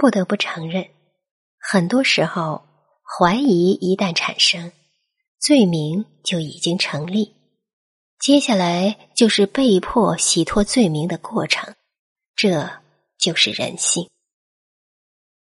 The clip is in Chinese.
不得不承认很多时候怀疑一旦产生罪名就已经成立。接下来就是被迫洗脱罪名的过程这就是人性。